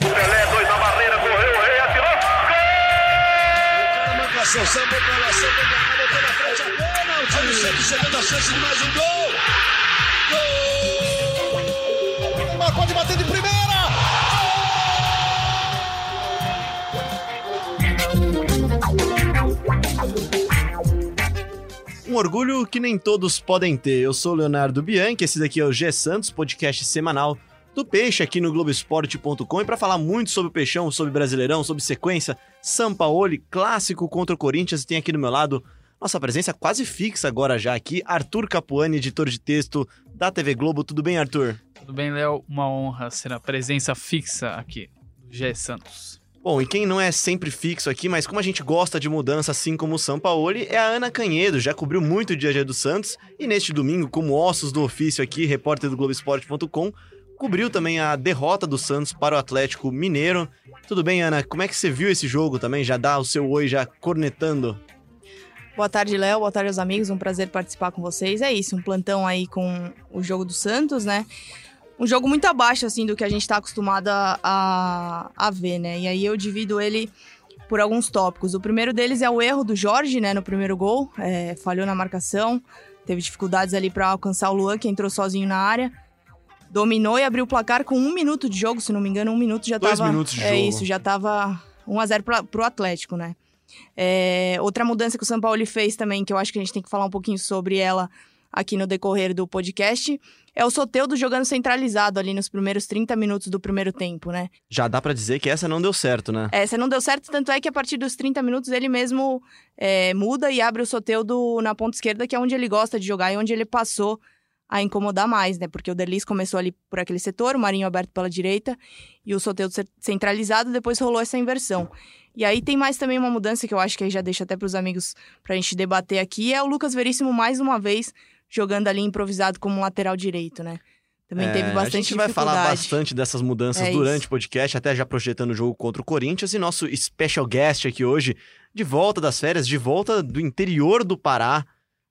Pelé, dois na barreira, correu, o rei atirou. Na marcação, sambou pra lá, sambou pra cá, botou na frente a pênalti. Olha o Santos chegando a chance de mais um gol. Gol! Neymar pode bater de primeira. Um orgulho que nem todos podem ter. Eu sou o Leonardo Bianchi, esse daqui é o G Santos, podcast semanal do Peixe aqui no Globoesporte.com. E para falar muito sobre o Peixão, sobre Brasileirão, sobre sequência, Sampaoli, clássico contra o Corinthians, tem aqui do meu lado nossa presença quase fixa agora já aqui, Arthur Capuani, editor de texto da TV Globo. Tudo bem, Arthur? Tudo bem, Léo? Uma honra ser a presença fixa aqui do G Santos. Bom, e quem não é sempre fixo aqui, mas como a gente gosta de mudança, assim como o Sampaoli, é a Ana Canhedo, já cobriu muito o dia a dia do Santos, e neste domingo, como ossos do ofício aqui, repórter do Globoesporte.com, cobriu também a derrota do Santos para o Atlético Mineiro. Tudo bem, Ana? Como é que você viu esse jogo também? Já dá o seu oi já cornetando? Boa tarde, Léo. Boa tarde aos amigos. Um prazer participar com vocês. É isso, um plantão aí com o jogo do Santos, né? Um jogo muito abaixo, assim, do que a gente tá acostumado a, a ver, né? E aí eu divido ele por alguns tópicos. O primeiro deles é o erro do Jorge, né, no primeiro gol. É, falhou na marcação, teve dificuldades ali para alcançar o Luan, que entrou sozinho na área. Dominou e abriu o placar com um minuto de jogo, se não me engano, um minuto já Dois tava. minutos de é jogo. isso, já tava 1 a 0 pra, pro Atlético, né? É, outra mudança que o São Paulo fez também, que eu acho que a gente tem que falar um pouquinho sobre ela aqui no decorrer do podcast, é o Soteudo jogando centralizado ali nos primeiros 30 minutos do primeiro tempo, né? Já dá pra dizer que essa não deu certo, né? Essa não deu certo, tanto é que a partir dos 30 minutos ele mesmo é, muda e abre o Soteudo na ponta esquerda, que é onde ele gosta de jogar e onde ele passou a incomodar mais, né? Porque o Delis começou ali por aquele setor, o Marinho aberto pela direita e o Soteudo ce- centralizado, depois rolou essa inversão. E aí tem mais também uma mudança que eu acho que aí já deixa até para os amigos pra gente debater aqui, é o Lucas Veríssimo mais uma vez jogando ali improvisado como lateral direito, né? Também É, teve bastante A gente vai falar bastante dessas mudanças É durante isso. o podcast, até já projetando o jogo contra o Corinthians. E nosso special guest aqui hoje, de volta das férias, de volta do interior do Pará,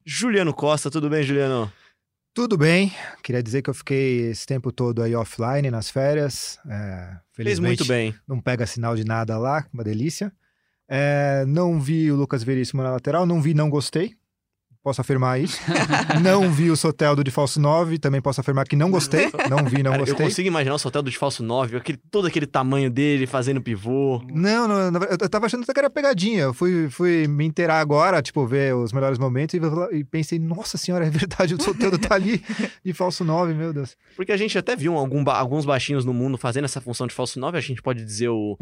Juliano Costa. Tudo bem, Juliano? Tudo bem, queria dizer que eu fiquei esse tempo todo aí offline nas férias. É, Fez muito bem. não pega sinal de nada lá, uma delícia. É, não vi o Lucas Veríssimo na lateral, não vi, não gostei. Posso afirmar isso. não vi o Soteldo de falso 9, também posso afirmar que não gostei. Não vi, não Cara, eu gostei. consigo imaginar o Soteldo de falso 9, aquele, todo aquele tamanho dele fazendo pivô. Não, não, verdade, eu tava achando até que era pegadinha. Eu fui, fui me inteirar agora, tipo, ver os melhores momentos e, e pensei, nossa senhora, é verdade, o Soteldo tá ali de falso 9, meu Deus. Porque a gente até viu algum alguns baixinhos no mundo fazendo essa função de falso 9. A gente pode dizer o,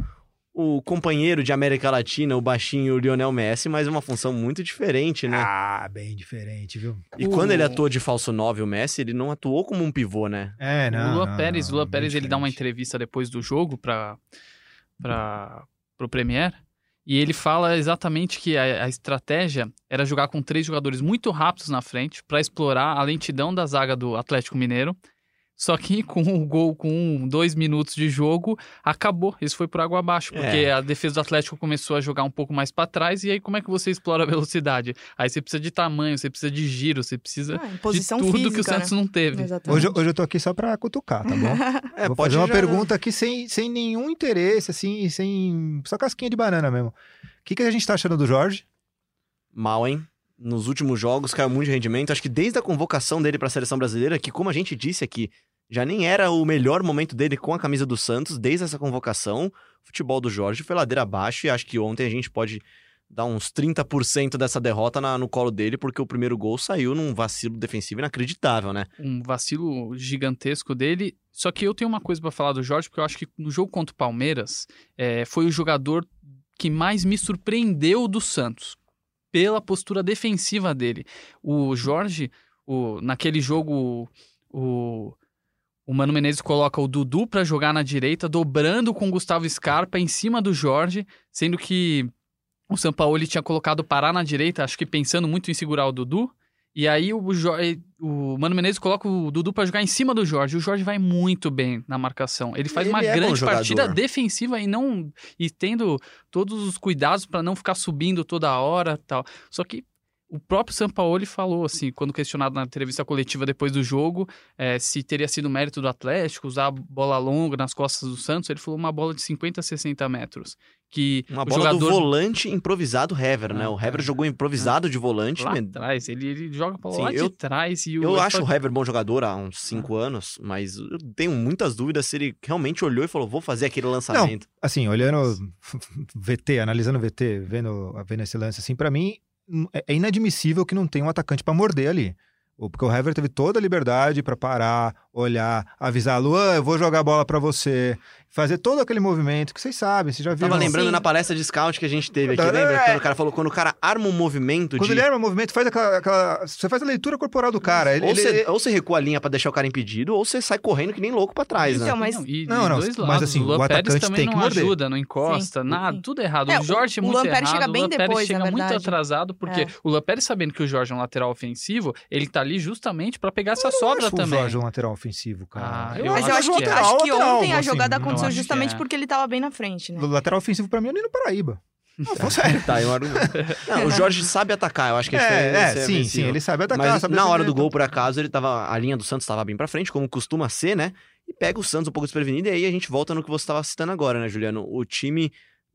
o companheiro de América Latina, o baixinho Lionel Messi, mas é uma função muito diferente, né? Ah, bem diferente, viu? e o- quando ele atuou de falso 9, o Messi, ele não atuou como um pivô, né? É, não. o Lua não, Pérez, não, bem Pérez, ele dá uma diferente. entrevista depois do jogo para para pro Premier e ele fala exatamente que a, a estratégia era jogar com três jogadores muito rápidos na frente para explorar a lentidão da zaga do Atlético Mineiro. Só que com o gol com um, dois minutos de jogo, acabou. Isso foi por água abaixo, porque É. a defesa do Atlético começou a jogar um pouco mais para trás. E aí, como é que você explora a velocidade? Aí você precisa de tamanho, você precisa de giro, você precisa Ah, de tudo física, que o Santos né? não teve. Exatamente. Hoje, eu- hoje eu tô aqui só pra cutucar, tá bom? É, Vou pode fazer uma já- pergunta aqui sem, sem nenhum interesse, assim, sem. Só casquinha de banana mesmo. O que, que a gente tá achando do Jorge? Mal, hein? Nos últimos jogos caiu muito de rendimento. Acho que desde a convocação dele para a seleção brasileira, que como a gente disse aqui, já nem era o melhor momento dele com a camisa do Santos, desde essa convocação, o futebol do Jorge foi ladeira abaixo e acho que ontem a gente pode dar uns 30% dessa derrota na- no colo dele, porque o primeiro gol saiu num vacilo defensivo inacreditável, né? um vacilo gigantesco dele. Só que eu tenho uma coisa pra falar do Jorge, porque eu acho que no jogo contra o Palmeiras é, foi o jogador que mais me surpreendeu do Santos pela postura defensiva dele. O Jorge, o, naquele jogo, o, o Mano Menezes coloca o Dudu pra jogar na direita, dobrando com o Gustavo Scarpa em cima do Jorge, sendo que o Sampaoli tinha colocado o Pará na direita, acho que pensando muito em segurar o Dudu. E aí o, o Mano Menezes coloca o Dudu pra jogar em cima do Jorge. O Jorge vai muito bem na marcação. Ele faz Ele uma é grande partida defensiva e não e tendo todos os cuidados pra não ficar subindo toda hora, tal. Só que O próprio Sampaoli falou, assim, quando questionado na entrevista coletiva depois do jogo, é, se teria sido mérito do Atlético usar a bola longa nas costas do Santos, ele falou uma bola de 50, 60 metros. Que Uma bola jogador do volante improvisado Hever, né? Ah, O Hever jogou improvisado de volante. lá né? atrás, ele, ele joga pra Sim, lá eu- de trás e o Eu acho o Hever bom jogador há uns cinco anos, mas eu tenho muitas dúvidas se ele realmente olhou e falou: vou fazer aquele lançamento. Assim, olhando VT, analisando o VT, vendo, vendo esse lance, assim, pra mim é é inadmissível que não tenha um atacante pra morder ali. Porque o Hever teve toda a liberdade pra parar, olhar, avisar, Luan, eu vou jogar a bola pra você, fazer todo aquele movimento que vocês sabem, vocês já viram. Tava lembrando Sim. na palestra de scout que a gente teve aqui, É. lembra? Quando o cara falou, quando o cara arma um movimento Quando de. ele arma o movimento, faz aquela, aquela- Você faz a leitura corporal do cara. Ele, ou, ele- você, ou você recua a linha pra deixar o cara impedido, ou você sai correndo que nem louco pra trás, né? Então, mas Não, e, Não, não, dois mas lados. assim, o Luan o Pérez atacante também tem que não morder. ajuda, não encosta, Sim, nada, tudo errado. É, o Jorge o muito Luan Pérez errado, chega o bem Luan Pérez depois, chega na muito atrasado, porque É. o Luan Pérez sabendo que o Jorge é um lateral ofensivo, ele tá ali justamente pra pegar essa sobra também. o Jorge um lateral ofensivo, cara. Ah, eu Mas acho eu acho que, é. acho que lateral, ontem a assim, jogada eu aconteceu justamente é. porque ele tava bem na frente, né? O lateral ofensivo pra mim é o Nino Paraíba. Não, falando sério. Tá, eu argumento. Não, o Jorge sabe atacar, eu acho que a É, diferença é, sim, sim, ele sabe atacar, Mas sabe na hora do gol, por acaso, ele tava. A linha do Santos estava bem pra frente, como costuma ser, né? E pega o Santos um pouco desprevenido, e aí a gente volta no que você estava citando agora, né, Juliano? O time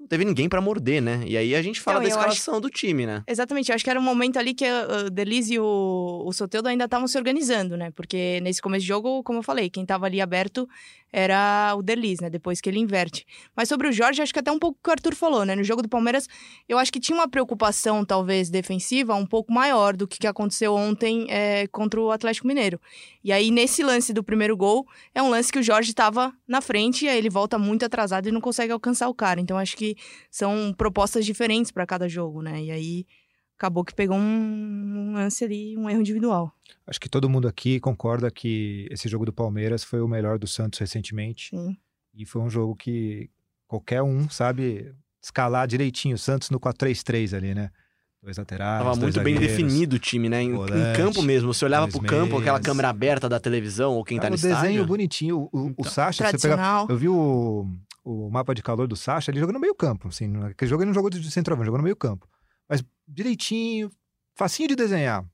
não teve ninguém pra morder, né? E aí a gente fala Então, da eu acho- escalação do time, né? Exatamente, eu acho que era um momento ali que o Delis e o, o Soteldo ainda estavam se organizando, né? Porque nesse começo de jogo, como eu falei, quem tava ali aberto era o Delis, né? Depois que ele inverte. Mas sobre o Jorge, acho que até um pouco o que o Arthur falou, né? No jogo do Palmeiras, eu acho que tinha uma preocupação, talvez, defensiva um pouco maior do que, aconteceu ontem é, contra o Atlético Mineiro. E aí, nesse lance do primeiro gol, é um lance que o Jorge estava na frente, e aí ele volta muito atrasado e não consegue alcançar o cara. Então, acho que são propostas diferentes para cada jogo, né? E aí acabou que pegou um, um lance ali, um erro individual. Acho que todo mundo aqui concorda que esse jogo do Palmeiras foi o melhor do Santos recentemente. Sim. E foi um jogo que qualquer um sabe escalar direitinho. O Santos no 4-3-3 ali, né? Dois laterais. Tava dois muito bem definido o time, né? Em, em volante, campo mesmo. Você olhava pro campo, aquela meias. câmera aberta da televisão, ou quem tá Cara, no o desenho estádio. bonitinho. O, o, o Então, Sacha, você pega, eu vi o, o mapa de calor do Sacha, ele jogou no meio campo. Assim, aquele jogo ele não jogou de centroavante, jogou no meio campo. Mas direitinho, facinho de desenhar.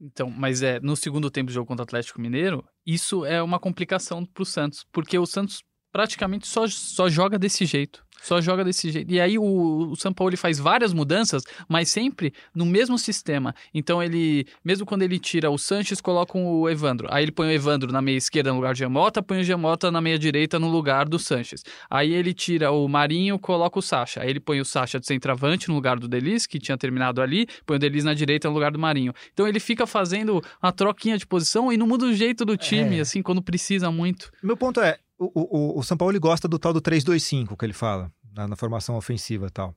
Então, mas é, no segundo tempo do jogo contra o Atlético Mineiro, isso é uma complicação pro Santos, porque o Santos praticamente só, só joga desse jeito. Só joga desse jeito. E aí o, o São Paulo ele faz várias mudanças, mas sempre no mesmo sistema. Então ele, mesmo quando ele tira o Sanches, coloca o Evandro. Aí ele põe o Evandro na meia esquerda no lugar de Gemota, põe o Gemota na meia direita no lugar do Sanches. Aí ele tira o Marinho, coloca o Sacha. Aí ele põe o Sacha de centroavante no lugar do Delis, que tinha terminado ali, põe o Delis na direita no lugar do Marinho. Então ele fica fazendo uma troquinha de posição e não muda o jeito do time, É. assim, quando precisa muito. Meu ponto é, o, o, o São Paulo ele gosta do tal do 3-2-5 que ele fala, na, na formação ofensiva e tal.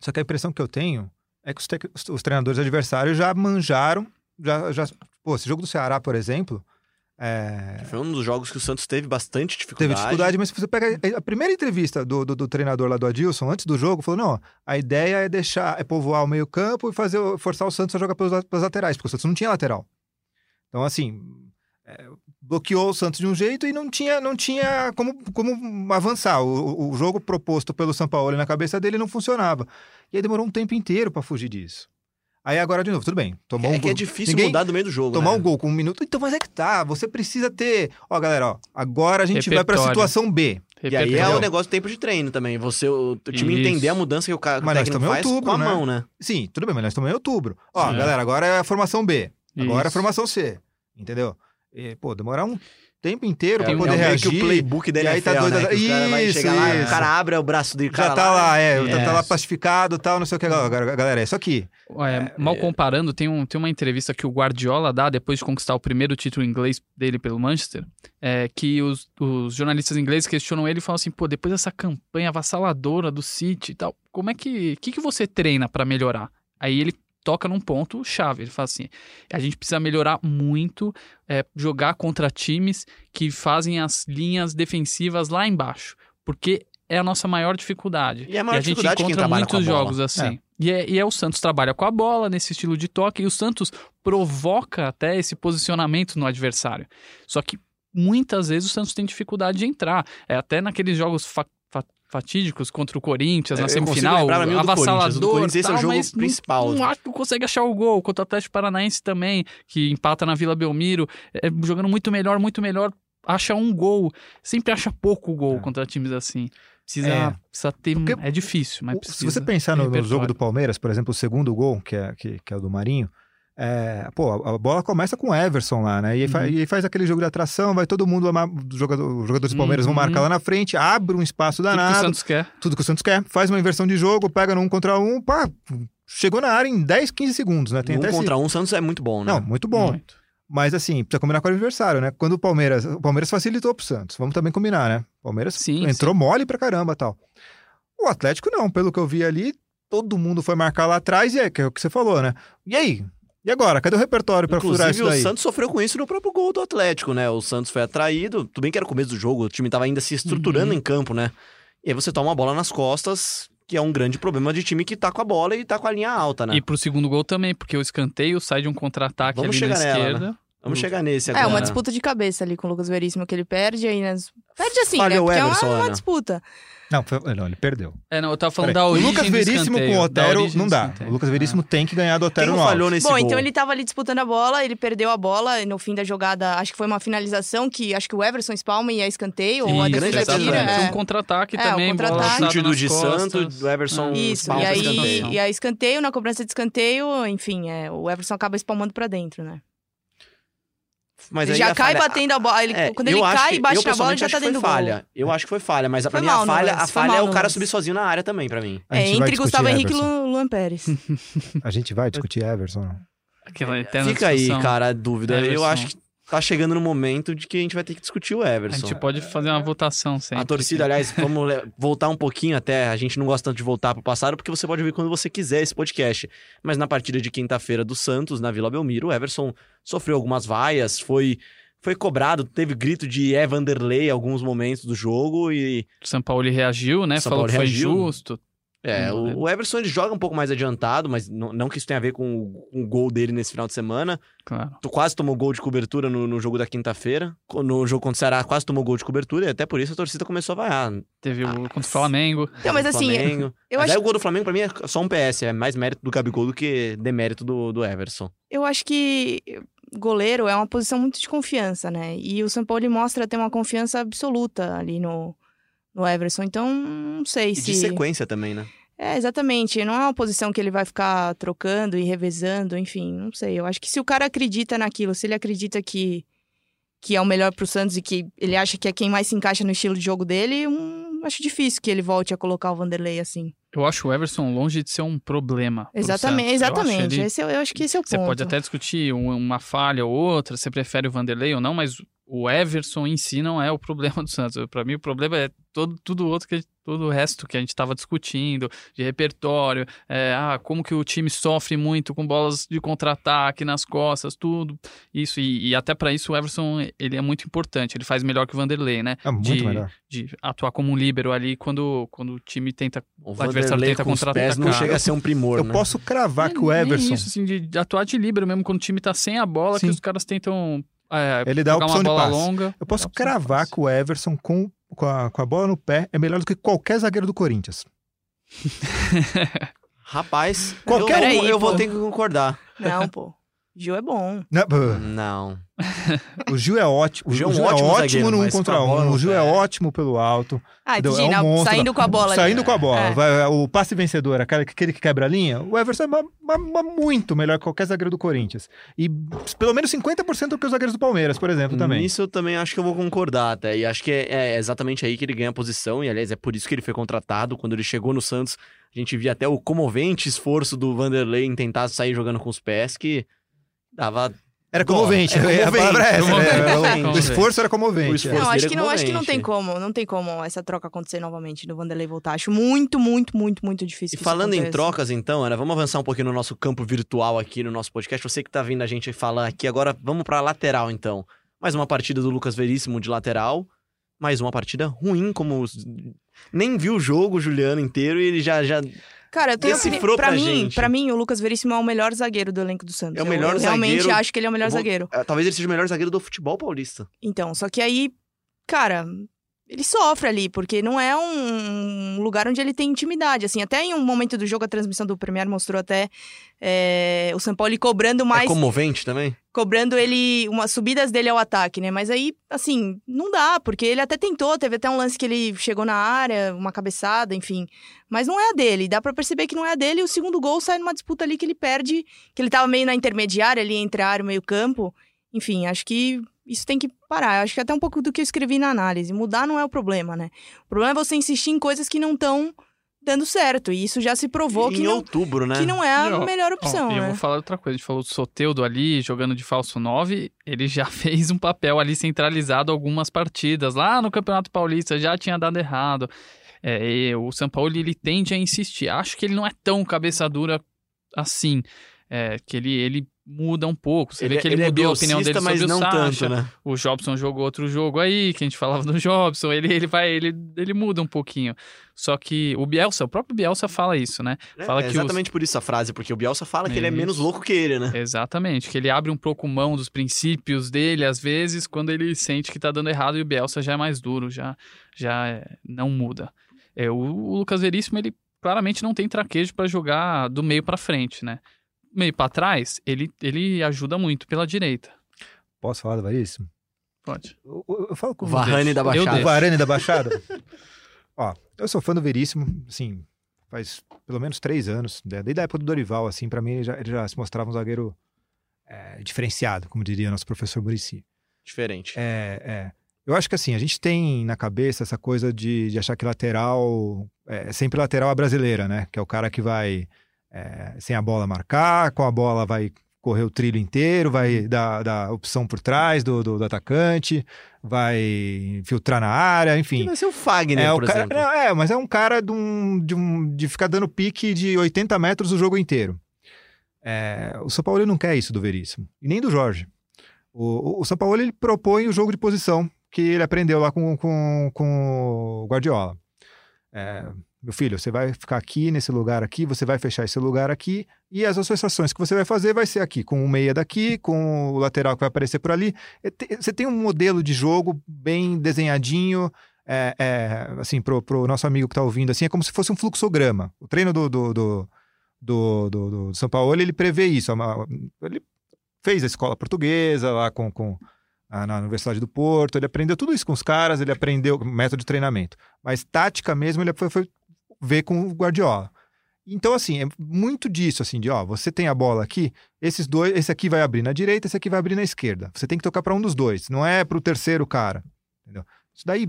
Só que a impressão que eu tenho é que os, tec- os- treinadores adversários já manjaram, já, já... Pô, esse jogo do Ceará, por exemplo, é, Foi um dos jogos que o Santos teve bastante dificuldade. teve dificuldade, mas se você pega a primeira entrevista do, do, do treinador lá do Adilson, antes do jogo, falou, não, a ideia é deixar, é povoar o meio campo e fazer, forçar o Santos a jogar pelas laterais, porque o Santos não tinha lateral. Então, assim, bloqueou o Santos de um jeito e não tinha, não tinha como, como avançar. O, o- o jogo proposto pelo São Paulo na cabeça dele não funcionava. E aí demorou um tempo inteiro para fugir disso. Aí agora, de novo, tudo bem. Tomou É um que é gol. difícil Ninguém- mudar do meio do jogo, Tomar né? um gol com um minuto. Então, mas é que tá. Você precisa ter. Ó, galera, ó. Agora a gente vai pra Repertório. situação B. E aí é o negócio do tempo de treino também. Você, o, o time Isso. entender a mudança que o, cara, o Mas nós técnico faz outubro, com a né? mão, né? Sim, tudo bem, mas nós estamos em outubro. Ó, Sim. galera, agora é a formação B. Agora é a Isso. formação C. Entendeu? E, pô, demorar um tempo inteiro É, pra o- poder é o meio reagir. que o playbook da e aí NFL, tá doido- né? Que o cara vai Isso, lá, isso. o cara abre o braço do cara Já tá lá, é, tá- tá lá Isso. plastificado e tal, não sei o que. Agora, galera, é isso aqui. É, mal comparando, tem, um, tem uma entrevista que o Guardiola dá depois de conquistar o primeiro título inglês dele pelo Manchester, é, que os, os jornalistas ingleses questionam ele e falam assim, pô, depois dessa campanha avassaladora do City e tal, como é que, que, que você treina pra melhorar? Aí ele toca num ponto chave, ele fala assim, a gente precisa melhorar muito, é, jogar contra times que fazem as linhas defensivas lá embaixo, porque é a nossa maior dificuldade. E é a maior a gente encontra muitos jogos assim. E, é, e é o Santos trabalha com a bola nesse estilo de toque e o Santos provoca até esse posicionamento no adversário. Só que muitas vezes o Santos tem dificuldade de entrar. É até naqueles jogos fatídicos contra o Corinthians na Eu consigo semifinal, lembrar, do do avassalador, Corinthians, esse é o tal, jogo mas não- principal. Não, acho que consegue achar o gol. Contra o Atlético Paranaense também, que empata na Vila Belmiro, é, jogando muito melhor, muito melhor, acha um gol. Sempre acha pouco gol É. contra times assim. Precisa, É. precisa ter. Porque É difícil, mas precisa. Se você pensar no, no jogo do Palmeiras, por exemplo, o segundo gol, que é, que, que é o do Marinho, é, pô, a, bola começa com o Everson lá, né? E Uhum. e aí faz aquele jogo de atração, vai todo mundo, os jogador- jogadores do Palmeiras vão Uhum. marcar lá na frente, abre um espaço Tudo que o danado, Santos quer. tudo que o Santos quer, faz uma inversão de jogo, pega no um contra um, pá, chegou na área em 10, 15 segundos, né? Tem um até esse- contra um, o Santos é muito bom, né? Não, muito bom. Muito. Mas assim, precisa combinar com o adversário, né? Quando o Palmeiras. O Palmeiras facilitou pro Santos. Vamos também combinar, né? O Palmeiras Sim, entrou mole pra caramba tal. O Atlético não, pelo que eu vi ali, todo mundo foi marcar lá atrás e é, que é o que você falou, né? E aí? E agora? Cadê o repertório pra furar Inclusive, isso o daí? Santos sofreu com isso no próprio gol do Atlético, né? O Santos foi atraído, tudo bem que era o começo do jogo, o time tava ainda se estruturando Uhum. em campo, né? E aí você toma uma bola nas costas, que é um grande problema de time que tá com a bola e tá com a linha alta, né? E pro segundo gol também, porque o escanteio sai de um contra-ataque Vamos ali na chegar nela, esquerda. Vamos chegar nesse É, agora. uma disputa de cabeça ali com o Lucas Veríssimo que ele perde aí nas... Perde assim, Falha né? o Porque é uma, uma Ana. Não, foi- não, ele perdeu. É, não, eu tava falando Peraí. da o origem Lucas do Veríssimo com o Otero não dá. O Lucas Veríssimo tem que ganhar do Otero Quem no falhou nesse Bom, gol? então ele tava ali disputando a bola, ele perdeu a bola e no fim da jogada, acho que foi uma finalização que acho que o Everson espalma e é escanteio, ou a Isso, grande defesa tira. Foi é. um contra-ataque É, o também, bola contra-ataque. alçada Chute do de. Santos, do Everson Isso, espalma e aí, escanteio. e aí escanteio, na cobrança de escanteio, enfim, é, o Everson acaba espalmando pra dentro, né? Mas ele aí já cai falha- batendo a bola, ele, É, quando eu ele cai que- e bate eu, na bola, ele já tá dentro do gol. falha. Eu acho que foi falha, mas pra Foi mim mal a falha, a falha mal é o cara subir sozinho na área também, pra mim. É, entre Gustavo Henrique e. Lu- Luan Pérez. A gente vai discutir Everson. Aquela eterna Fica aí, discussão. cara, a dúvida. Eu Everson. acho que tá chegando no momento de que a gente vai ter que discutir o A Everson. gente pode fazer uma votação sempre. A torcida, aliás, vamos voltar um pouquinho até. A gente não gosta tanto de voltar pro passado, porque você pode ouvir quando você quiser esse podcast. Mas na partida de quinta-feira do Santos, na Vila Belmiro, o Everson sofreu algumas vaias, foi, foi cobrado, teve grito de é Vanderlei em alguns momentos do jogo e. O São Paulo reagiu, né? São Falou Paulo que foi reagiu. injusto. É, Não, o, o Everson ele joga um pouco mais adiantado, mas não, não que isso tenha a ver com o, com o gol dele nesse final de semana. Claro. Tu quase tomou gol de cobertura no, no jogo da quinta-feira. No jogo contra o Ceará, quase tomou gol de cobertura, e até por isso a torcida começou a vaiar. Teve o contra o Flamengo. Não, mas assim, Flamengo. eu mas acho- aí o gol do Flamengo, pra mim, é só um PS. É mais mérito do Gabigol do que demérito do, do Everson. Eu acho que goleiro é uma posição muito de confiança, né? E o São Paulo mostra ter uma confiança absoluta ali no, no Everson. Então, não sei E se. de sequência também, né? É, exatamente. Não é uma posição que ele vai ficar trocando e revezando, enfim, não sei. Eu acho que se o cara acredita naquilo, se ele acredita que, que é o melhor pro Santos e que ele acha que é quem mais se encaixa no estilo de jogo dele, hum, acho difícil que ele volte a colocar o Vanderlei assim. Eu acho o Everson longe de ser um problema. pro Exatamente, Santos. Eu acho exatamente. ele- Esse é- eu acho que esse é o Você ponto. pode até discutir um- uma falha ou outra, você prefere o Vanderlei ou não, mas o Everson em si não é o problema do Santos. Pra mim, o problema é todo, tudo outro que todo o resto que a gente estava discutindo, de repertório, é, ah, como que o time sofre muito com bolas de contra-ataque nas costas, tudo isso. E, e até pra isso o Everson ele é muito importante. Ele faz melhor que o Vanderlei, né? É muito de, melhor. de atuar como um líbero ali quando, quando o time tenta O adversário Vanderlei tenta pés não contra-atacar. chega a ser um primor, Eu né? posso cravar que o Everson. isso, assim, de, de atuar de líbero mesmo, quando o time tá sem a bola, Sim. que os caras tentam é, Ele dá a opção uma de passe. longa. Eu posso cravar que o Everson com, com, a, com a bola no pé é melhor do que qualquer zagueiro do Corinthians. Rapaz, Qualquer eu, um, eu, eu vou ter que concordar. Não, pô. Gil é bom. Né? Não. O Gil é ótimo. O Gil é um é ótimo ótimo zagueiro, no um contra bola um. no O Gil pé. é ótimo pelo alto. Ah, entendi. É um monstro. saindo com a bola. ali. Saindo com a bola. É. Vai- o passe vencedor, aquele, aquele que quebra a linha, o Everson é ma- ma- ma- muito melhor que qualquer zagueiro do Corinthians. E pelo menos 50% do que os zagueiros do Palmeiras, por exemplo, também. Nisso eu também acho que eu vou concordar até. E acho que é, é exatamente aí que ele ganha a posição. E aliás, é por isso que ele foi contratado. Quando ele chegou no Santos, a gente via até o comovente esforço do Vanderlei em tentar sair jogando com os pés, que dava. Era comovente. Bom, é a palavra é essa. comovente. né? O esforço era comovente. O esforço Não, acho é que não, acho que não tem como, não tem como essa troca acontecer novamente do Vanderlei voltar. Acho muito, muito, muito, muito difícil. E falando em trocas, então, Ana, vamos avançar um pouquinho no nosso campo virtual aqui no nosso podcast. Você que tá vendo a gente falar aqui agora, vamos pra lateral, então. Mais uma partida do Lucas Veríssimo de lateral. Mais uma partida ruim, como. os- Nem viu o jogo, Juliano, inteiro, e ele já. já... Cara, eu tenho Decifrou opini... pra pra mim, para mim o Lucas Veríssimo é o melhor zagueiro do elenco do Santos. É o melhor eu, realmente zagueiro- acho que ele é o melhor vou- zagueiro. eh, Talvez ele seja o melhor zagueiro do futebol paulista. Então, só que aí, cara, ele sofre ali, porque não é um lugar onde ele tem intimidade. Assim, até em um momento do jogo, a transmissão do Premier mostrou até é, o São Paulo cobrando mais. É comovente também? Cobrando ele, umas subidas dele ao ataque, né? Mas aí, assim, não dá, porque ele até tentou, teve até um lance que ele chegou na área, uma cabeçada, enfim. Mas não é a dele, dá pra perceber que não é a dele. E o segundo gol sai numa disputa ali que ele perde, que ele tava meio na intermediária ali entre a área e o meio-campo. Enfim, acho que isso tem que parar. Acho que até um pouco do que eu escrevi na análise. Mudar não é o problema, né? O problema é você insistir em coisas que não estão dando certo. E isso já se provou em que não, outubro, né? que não é a Não, melhor opção, Ó, e eu né? vou falar outra coisa. A gente falou do Soteudo ali, jogando de falso 9. Ele já fez um papel ali centralizado algumas partidas. Lá no Campeonato Paulista já tinha dado errado. É, o São Paulo ele tende a insistir. Acho que ele não é tão cabeça dura assim. É, que ele, ele muda um pouco. Você vê que ele, é mudou a opinião dele sobre mas o não Sacha. tanto, né? O Jobson jogou outro jogo aí, que a gente falava do Jobson. Ele, ele vai, ele, ele muda um pouquinho. Só que o Bielsa, o próprio Bielsa fala isso, né? Fala é que os- exatamente por isso a frase, porque o Bielsa fala que ele é menos louco que ele, né? Exatamente, que ele abre um pouco mão dos princípios dele, às vezes, quando ele sente que tá dando errado, e o Bielsa já é mais duro, já, já é- não muda. É, o, o Lucas Veríssimo, ele claramente não tem traquejo para jogar do meio para frente, né? Meio para trás, ele, ele ajuda muito pela direita. Posso falar do Veríssimo? Pode. Eu, eu- eu falo com O Varane da Eu Baixada. O. Varane da Baixada? Ó, eu sou fã do Veríssimo, assim, faz pelo menos três anos. né? Desde a época do Dorival, assim, pra mim ele já, ele já se mostrava um zagueiro é, diferenciado, como diria nosso professor Murici. Diferente. É, é. Eu acho que assim, a gente tem na cabeça essa coisa de, de achar que lateral é sempre lateral a brasileira, né? Que é o cara que vai é, sem a bola marcar, com a bola vai correr o trilho inteiro, vai dar, dar opção por trás do, do, do atacante, vai filtrar na área, enfim. Vai ser o Fagner, É, o cara, não, é, mas é um cara de, um, de, um, de ficar dando pique de 80 metros o jogo inteiro. É, o São Paulo não quer isso do Veríssimo, e nem do Jorge. O, o- o São Paulo ele propõe o jogo de posição que ele aprendeu lá com, com, com o Guardiola. É, meu filho, você vai ficar aqui nesse lugar aqui, você vai fechar esse lugar aqui, e as associações que você vai fazer vai ser aqui, com o meia daqui, com o lateral que vai aparecer por ali. É, Você tem um modelo de jogo bem desenhadinho, é, é, assim, pro, pro nosso amigo que tá ouvindo, assim, é como se fosse um fluxograma. O treino do, do, do, do, do- do São Paulo, ele prevê isso. É Ele fez a escola portuguesa lá com, com na Universidade do Porto, ele aprendeu tudo isso com os caras, ele aprendeu método de treinamento. Mas tática mesmo, ele foi, foi ver com o Guardiola. Então, assim, é muito disso, assim, de, ó, você tem a bola aqui, esses dois, esse aqui vai abrir na direita, esse aqui vai abrir na esquerda. Você tem que tocar para um dos dois, não é para o terceiro cara, entendeu? Isso daí,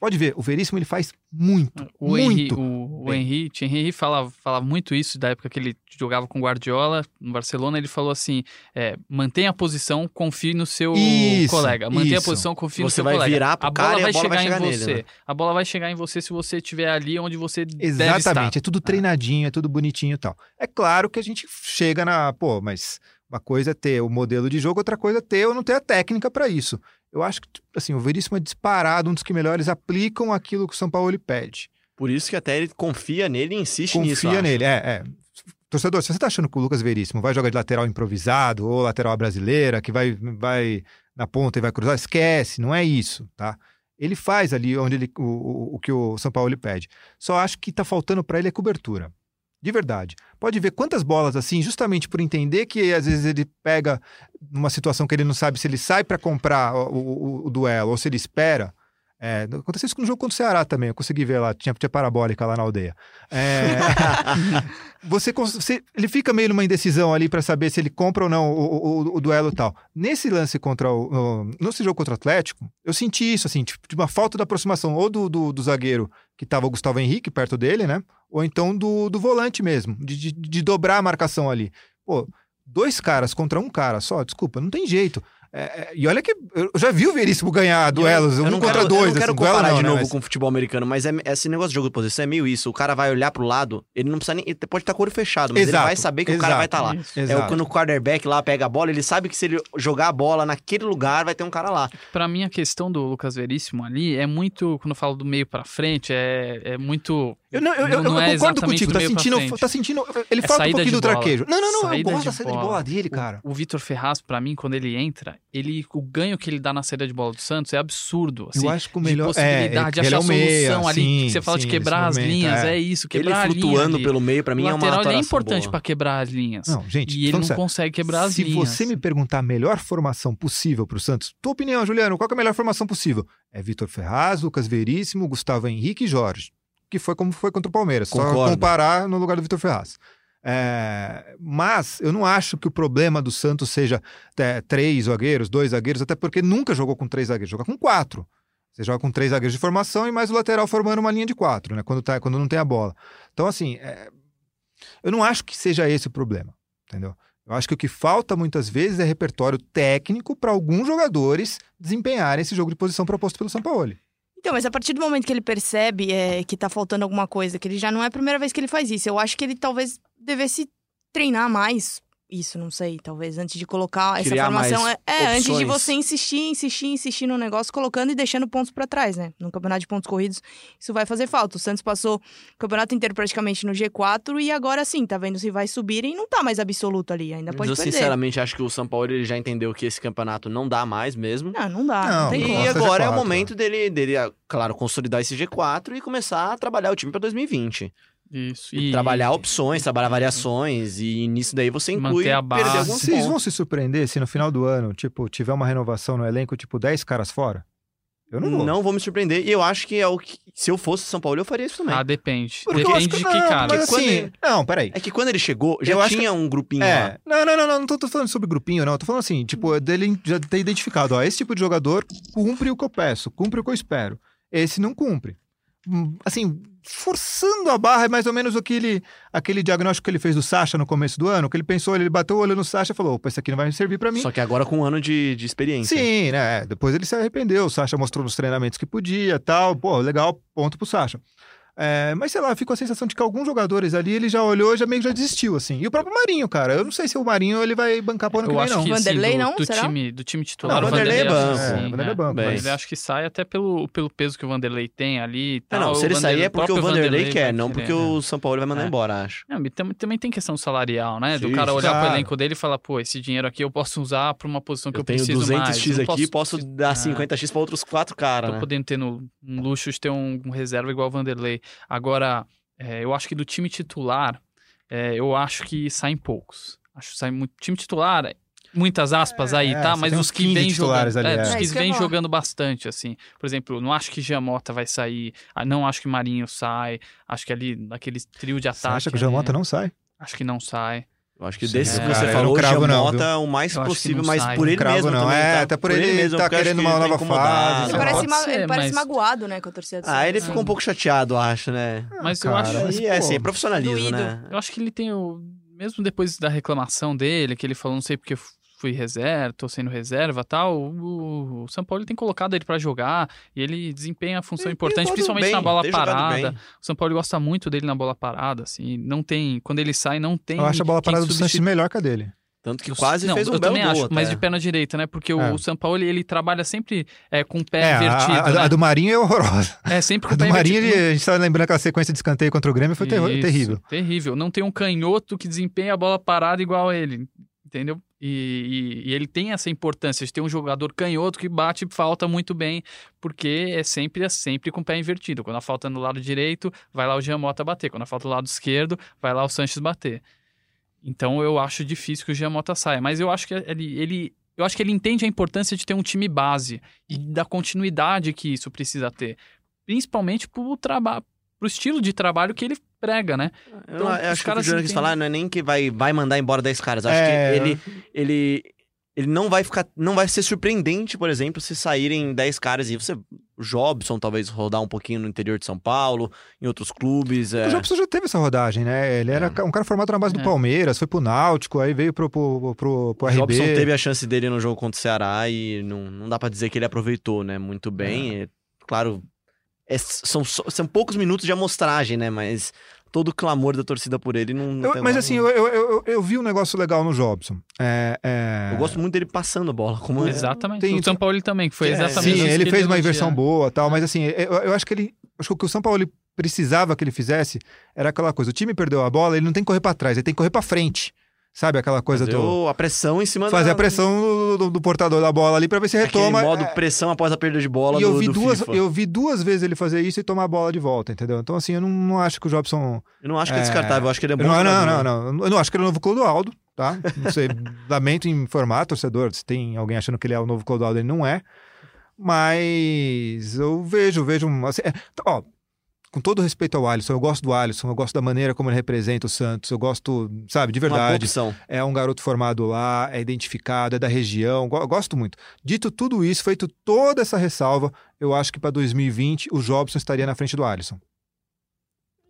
pode ver, o Veríssimo ele faz muito, O Henry, muito. o, o bem. Henry, Henry fala, fala muito isso da época que ele jogava com Guardiola no Barcelona. Ele falou assim: é, mantenha a posição, confie no seu Isso, colega. Mantenha a isso. posição, confie no Você seu vai colega. virar pro a cara bola e a vai bola vai chegar em chegar você. nele, né? A bola vai chegar em você se você estiver ali onde você Exatamente, é tudo treinadinho, é tudo bonitinho e tal. É claro que a gente chega na, pô, mas uma coisa é ter o modelo de jogo, outra coisa é ter ou não ter a técnica para isso. Eu acho que, assim, o Veríssimo é disparado, um dos que melhores aplicam aquilo que o São Paulo lhe pede. Por isso que até ele confia nele e insiste nisso. eu Confia nele, é, é. Torcedor, se você tá achando que o Lucas Veríssimo vai jogar de lateral improvisado ou lateral brasileira, que vai, vai na ponta e vai cruzar, esquece, não é isso, tá? Ele faz ali onde ele, o, o, o que o São Paulo lhe pede. Só acho que tá faltando para ele é cobertura. De verdade. Pode ver quantas bolas assim, justamente por entender que às vezes ele pega numa situação que ele não sabe se ele sai para comprar o, o- o duelo ou se ele espera. É, aconteceu isso no jogo contra o Ceará também, eu consegui ver lá, tinha, tinha parabólica lá na aldeia. É, você, você- ele fica meio numa indecisão ali para saber se ele compra ou não o, o- o duelo tal. Nesse lance contra o. no- Nesse jogo contra o Atlético, eu senti isso, assim, tipo, de uma falta de aproximação ou do, do, do zagueiro que tava o Gustavo Henrique perto dele, né? Ou então do, do volante mesmo, de, de, de dobrar a marcação ali. Pô, dois caras contra um cara só, desculpa, não tem jeito. É, é, e olha que eu já vi o Veríssimo ganhar duelos, Eu um não contra quero, dois. Eu não quero assim, comparar não, de né, novo mas- com o futebol americano, mas é, esse negócio de jogo de posição é meio isso. O cara vai olhar pro lado, ele não precisa nem. Ele pode estar com o olho fechado, mas ele Exato, vai saber que o cara vai estar lá. Isso. É o, Exato. quando o quarterback lá pega a bola, ele sabe que se ele jogar a bola naquele lugar, vai ter um cara lá. Pra mim, a questão do Lucas Veríssimo ali é muito, quando eu falo do meio pra frente, é, é muito Eu, não, eu, eu- Não eu é concordo contigo, tá sentindo, tá sentindo. Ele É falta um pouquinho de do traquejo. Não, não, não, eu Saída gosto de da saída de bola. dele, cara. O, o Vitor Ferraz, pra mim, quando ele entra, ele, o ganho que ele dá na saída de bola do Santos é absurdo. Assim, eu acho que o de melhor. possibilidade de é, ele achar é meia, solução ali. sim, que você fala de sim, quebrar esse as momento, linhas, é. é, isso, Ele quebrar a linha flutuando ali. pelo meio, pra mim, o é uma lateral ele é importante boa. pra quebrar as linhas. Não, gente, e ele não consegue quebrar as Se linhas. você me perguntar a melhor formação possível pro Santos, tua opinião, Juliano, qual que é a melhor formação possível? É Vitor Ferraz, Lucas Veríssimo, Gustavo Henrique e Jorge. Que foi como foi contra o Palmeiras. Só Concordo. comparar no lugar do Vitor Ferraz. É, mas eu não acho que o problema do Santos seja é, três zagueiros, dois zagueiros, até porque nunca jogou com três zagueiros, joga com quatro. Você joga com três zagueiros de formação e mais o lateral formando uma linha de quatro, né? Quando, tá, quando não tem a bola. Então, assim, é, eu não acho que seja esse o problema, entendeu? Eu acho que o que falta muitas vezes é repertório técnico para alguns jogadores desempenharem esse jogo de posição proposto pelo São Paulo. Então, mas a partir do momento que ele percebe é, que tá faltando alguma coisa, que ele já não é a primeira vez que ele faz isso, eu acho que ele talvez devesse treinar mais isso, não sei, talvez antes de colocar essa Criar formação. mais É, é, antes de você insistir, insistir, insistir no negócio, colocando e deixando pontos pra trás, né? No campeonato de pontos corridos, isso vai fazer falta. O Santos passou o campeonato inteiro praticamente no G4 e agora sim, tá vendo se vai subir e não tá mais absoluto ali, ainda pode eu perder. sinceramente acho que o São Paulo ele já entendeu que esse campeonato não dá mais mesmo. Não, não dá, não, Não, tem não E como. gosta agora é o G4, momento dele, dele, ah, claro, consolidar esse G4 e começar a trabalhar o time pra 2020. Isso. E... Trabalhar opções, trabalhar variações e nisso daí você inclui Manter a perder base. alguns Vocês pontos. vão se surpreender se no final do ano, tipo, tiver uma renovação no elenco, tipo, 10 caras fora? Eu não vou. Não vou me surpreender. E eu acho que é o que. Se eu fosse São Paulo, eu faria isso também. Ah, depende. Porque depende de que que não, cara. Mas assim, ele- não, peraí. É que quando ele chegou, já Eu tinha um grupinho lá. É, não, não, não, não, não tô, tô falando sobre grupinho, não. Tô falando assim, tipo, dele já ter identificado, ó, esse tipo de jogador cumpre o que eu peço, cumpre o que eu espero. Esse não cumpre. Assim, forçando a barra é mais ou menos aquele, aquele diagnóstico que ele fez do Sacha no começo do ano, que ele pensou, ele bateu o olho no Sacha e falou, opa, esse aqui não vai servir pra mim. Só que agora com um ano de, de experiência. Sim, né? Depois ele se arrependeu. O Sacha mostrou nos treinamentos que podia tal. Pô, legal, ponto pro Sacha. É, mas sei lá, fico com a sensação de que alguns jogadores ali ele já olhou e já meio que já desistiu, assim. E o próprio Marinho, cara. Eu não sei se o Marinho ele vai bancar pro ano que Eu vem, acho não. que assim, Vanderlei do, não, do será? time, do time titular, Não, o Vanderlei é Vanderlei, banco. acho que É, sim, Vanderlei é é. banco, Bem. mas- Mas acho que sai até pelo, pelo peso que o Vanderlei tem ali e Ah, tal. não, se O ele sair Vanderlei- é porque o próprio Vanderlei quer, não porque né? o São Paulo vai mandar É. embora, acho. Não, e tam- também tem questão salarial, né? Do Sim, cara olhar claro. pro elenco dele e falar, pô, esse dinheiro aqui eu posso usar pra uma posição que eu, Eu tenho preciso 200x mais. Eu não aqui, posso, dar Ah. 50x pra outros quatro caras, Tô né? podendo ter no, um luxo de ter um reserva igual o Vanderlei. Agora, é, eu acho que do time titular, é, eu acho que saem poucos. Acho que sai muito. Time titular, muitas aspas aí, É, tá? você Mas os que 15 vêm jogando. é, é. os É, que vêm falar. jogando bastante, assim. Por exemplo, não acho que Jamota vai sair. ah, Não acho que Marinho sai. Acho que ali, naquele trio de Você ataque. acha que o ali, Jamota não sai? Acho que não sai. Eu acho que Sim, desses é. que você Cara, falou, não o cravo não, viu? o mais Eu possível, mas sai. por Não ele cravo mesmo não, também, é, tá? até por ele mesmo, tá querendo que uma ele tá nova fase, Ele Não, parece, ma- ser, ele parece mas- magoado, né, com a torcida do Ah, ele ficou um pouco chateado, acho, né? Mas eu cara, acho. mas, E é assim, é profissionalismo, doído. né? Eu acho que ele tem o. Mesmo depois da reclamação dele, que ele falou, não sei porque fui reserva, tô sendo reserva tal, o, o São Paulo tem colocado ele pra jogar e ele desempenha a função Tem- importante, principalmente bem, na bola parada. O São Paulo gosta muito dele na bola parada, assim. Não tem. Quando ele sai, não tem. Eu acho a bola parada do Sanches substitu- melhor que a dele. Tanto que quase não, fez um eu belo também gol acho, mas até. de perna direita, né? Porque o- É. o São Paulo ele, ele trabalha sempre é, com o pé É, a- invertido. a, né? a do Marinho é horrorosa. É sempre com A o do pé Marinho, invertido. ele- a gente tá lembrando aquela sequência de escanteio contra o Grêmio, foi Isso, terrível. Terrível. Não tem um canhoto que desempenha a bola parada igual ele. Entendeu? E, e- e ele tem essa importância de ter um jogador canhoto que bate falta muito bem, porque é sempre, é sempre com o pé invertido. Quando a falta é no lado direito, vai lá o Jean Mota bater. Quando a falta no lado esquerdo, vai lá o Sanches bater. Então eu acho difícil que o Jean Mota saia. Mas eu acho que ele, ele, eu acho que ele entende a importância de ter um time base e da continuidade que isso precisa ter. Principalmente pro trabalho. Pro estilo de trabalho que ele prega, né? Então, eu os acho que o Júnior quis falar não é nem que vai, vai mandar embora 10 caras. Acho É, que ele, ele, ele não vai ficar. Não vai ser surpreendente, por exemplo, se saírem 10 caras e você. O Jobson talvez rodar um pouquinho no interior de São Paulo, em outros clubes. É. O Jobson já teve essa rodagem, né? Ele era É. um cara formado na base do É. Palmeiras, foi pro Náutico, aí veio pro, pro, pro, pro O RB. Jobson teve a chance dele no jogo contra o Ceará e não, não dá pra dizer que ele aproveitou, né? Muito bem. É, claro, é- são, só- são poucos minutos de amostragem, né? Mas todo o clamor da torcida por ele não. não Eu- mas assim, eu, eu, eu, eu vi um negócio legal no Jobson. É, é... Eu gosto muito dele passando a bola. Como é. Exatamente. Tem- o São Paulo também, que foi É, exatamente Sim, isso ele fez uma inversão boa tal, mas assim, eu, eu acho que ele. Acho que o que o São Paulo precisava que ele fizesse era aquela coisa: o time perdeu a bola, ele não tem que correr pra trás, ele tem que correr pra frente. Sabe aquela coisa Fazer do. a pressão em cima Fazer da... a pressão do, do- do portador da bola ali pra ver se retoma. Aquele modo É, pressão após a perda de bola e eu do, vi, do duas, FIFA. eu vi duas vezes ele fazer isso e tomar a bola de volta, entendeu? Então, assim, eu não, não acho que o Jobson. Eu não acho que é É, descartável, eu acho que ele é bom Eu não, não, não, não. Eu não acho que ele é o novo Clodoaldo, tá? Não sei. lamento em informar, torcedor, se tem alguém achando que ele é o novo Clodoaldo, ele não é. Mas eu vejo, vejo. Assim, é, ó, com todo respeito ao Alisson, eu gosto do Alisson, eu gosto da maneira como ele representa o Santos, eu gosto, sabe, de verdade. opção. É um garoto formado lá, é identificado, é da região, go- gosto muito. Dito tudo isso, feito toda essa ressalva, eu acho que para 2020 o Jobson estaria na frente do Alisson.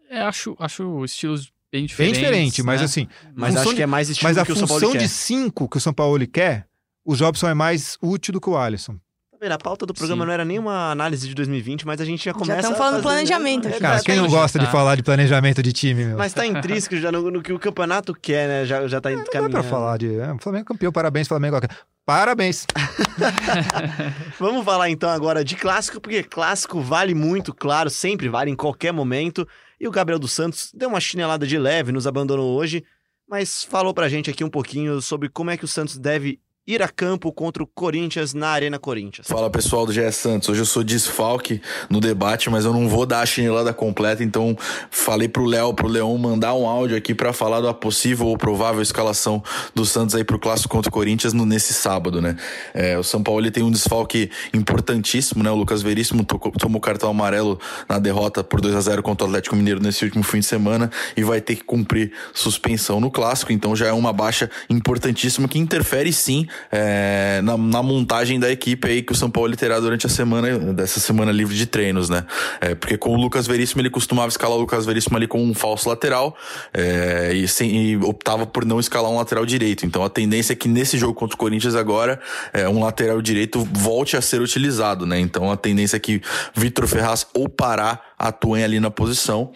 É, acho, acho estilos bem Bem diferentes. diferente, mas né? assim, Mas acho de- que é mais estilo mas a que o São Paulo função quer. de cinco que o São Paulo quer, o Jobson é mais útil do que o Alisson. A pauta do programa Sim. não era nem uma análise de 2020, mas a gente já começa tamo a falando fazer- planejamento aqui. É, Cara, quem não gosta de tá. falar de planejamento de time, meu? Mas tá intrínseco já no, no que o campeonato quer, né? Já, já tá não dá caminhando. pra falar de. é, Flamengo campeão, parabéns, Flamengo. Parabéns. Vamos falar então agora de clássico, porque clássico vale muito, claro, sempre vale em qualquer momento. E o Gabriel dos Santos deu uma chinelada de leve, nos abandonou hoje, mas falou pra gente aqui um pouquinho sobre como é que o Santos deve ir a campo contra o Corinthians na Arena Corinthians. Fala pessoal do GE Santos, hoje eu sou desfalque no debate, mas eu não vou dar a chinelada completa, então falei pro Léo, pro Leão mandar um áudio aqui pra falar da possível ou provável escalação do Santos aí pro clássico contra o Corinthians no, nesse sábado, né? É, o São Paulo ele tem um desfalque importantíssimo, né? O Lucas Veríssimo tocou- tomou cartão amarelo na derrota por 2 a 0 contra o Atlético Mineiro nesse último fim de semana e vai ter que cumprir suspensão no clássico, então já é uma baixa importantíssima que interfere sim é, na, na montagem da equipe aí que o São Paulo terá durante a semana, dessa semana livre de treinos, né? É, porque com o Lucas Veríssimo ele costumava escalar o Lucas Veríssimo ali com um falso lateral é, e, sem- e optava por não escalar um lateral direito. Então a tendência é que nesse jogo contra o Corinthians agora é, um lateral direito volte a ser utilizado, né? Então a tendência é que Vitor Ferraz ou Pará atuem ali na posição.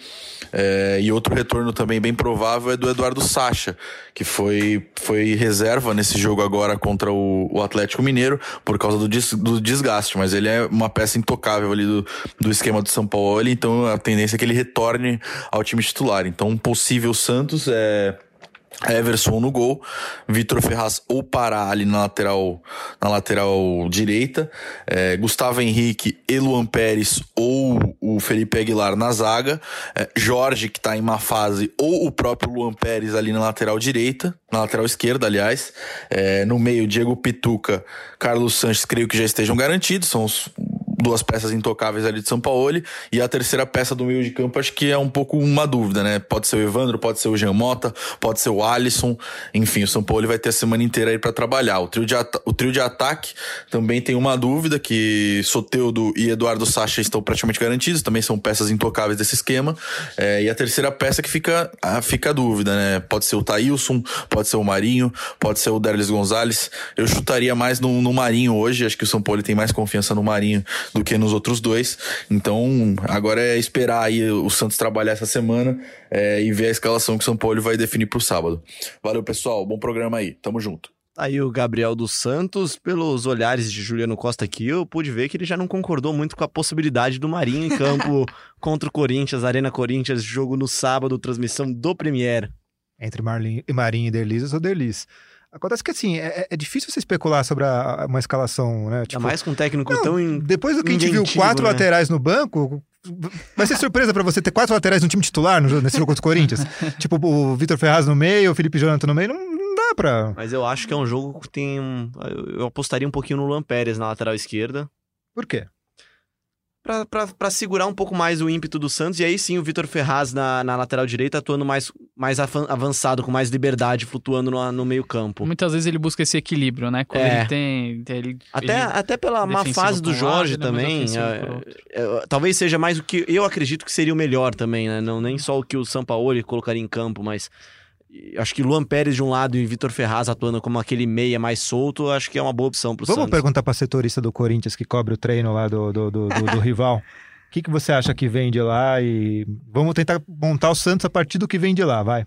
É, e outro retorno também bem provável é do Eduardo Sacha, que foi, foi reserva nesse jogo agora contra o, o Atlético Mineiro por causa do, des- do desgaste, mas ele é uma peça intocável ali do, do esquema do São Paulo, então a tendência é que ele retorne ao time titular. Então, um possível Santos é. Everson no gol, Vitor Ferraz ou Pará ali na lateral, na lateral direita, é, Gustavo Henrique e Luan Pérez ou o Felipe Aguilar na zaga, é, Jorge que tá em má fase ou o próprio Luan Pérez ali na lateral direita, na lateral esquerda, aliás, é, no meio Diego Pituca, Carlos Sanches, creio que já estejam garantidos, são os duas peças intocáveis ali de São Paulo e a terceira peça do meio de campo acho que é um pouco uma dúvida, né? Pode ser o Evandro, pode ser o Jean Mota, pode ser o Alisson, enfim, o São Paulo vai ter a semana inteira aí para trabalhar. O trio, de o trio de ataque também tem uma dúvida que Soteudo e Eduardo Sacha estão praticamente garantidos, também são peças intocáveis desse esquema. É, e a terceira peça que fica a, fica a dúvida, né? Pode ser o Thailson, pode ser o Marinho, pode ser o Derlis Gonzalez. Eu chutaria mais no, no Marinho hoje, acho que o São Paulo tem mais confiança no Marinho do que nos outros dois. Então, agora é esperar aí o Santos trabalhar essa semana é, e ver a escalação que o São Paulo vai definir pro sábado. Valeu, pessoal. Bom programa aí. Tamo junto. Tá Aí o Gabriel dos Santos, pelos olhares de Juliano Costa aqui, eu pude ver que ele já não concordou muito com a possibilidade do Marinho em campo contra o Corinthians, Arena Corinthians, jogo no sábado, transmissão do Premier. Entre Marlin, Marinho e Derlis, eu sou Derlis. Acontece que assim, é, é difícil você especular sobre a- uma escalação, né? Ainda mais com um técnico não, tão. in- Depois do que a gente viu quatro né? laterais no banco, vai ser surpresa pra você ter quatro laterais no time titular no nesse jogo contra o Corinthians. tipo, o Vitor Ferraz no meio, o Felipe Jonathan no meio, não, não dá pra. Mas eu acho que é um jogo que tem. um- Eu eu apostaria um pouquinho no Luan Pérez na lateral esquerda. Por quê? Pra, pra, pra segurar um pouco mais o ímpeto do Santos. E aí sim o Vitor Ferraz na, na lateral direita atuando mais, mais avan- avançado, com mais liberdade, flutuando no, no meio campo. Muitas vezes ele busca esse equilíbrio, né? Quando É. ele tem. Ele, Até, ele- até pela má fase do lado, Jorge é mais também. é, outro. é, talvez seja mais o que eu acredito que seria o melhor também, né? Não nem só o que o Sampaoli colocaria em campo, mas acho que Luan Pérez de um lado e Vitor Ferraz atuando como aquele meia mais solto, acho que é uma boa opção pro Vamos Santos. perguntar pra setorista do Corinthians que cobre o treino lá do, do, do, do- do rival. O que, que você acha que vem de lá e vamos tentar montar o Santos a partir do que vem de lá, vai.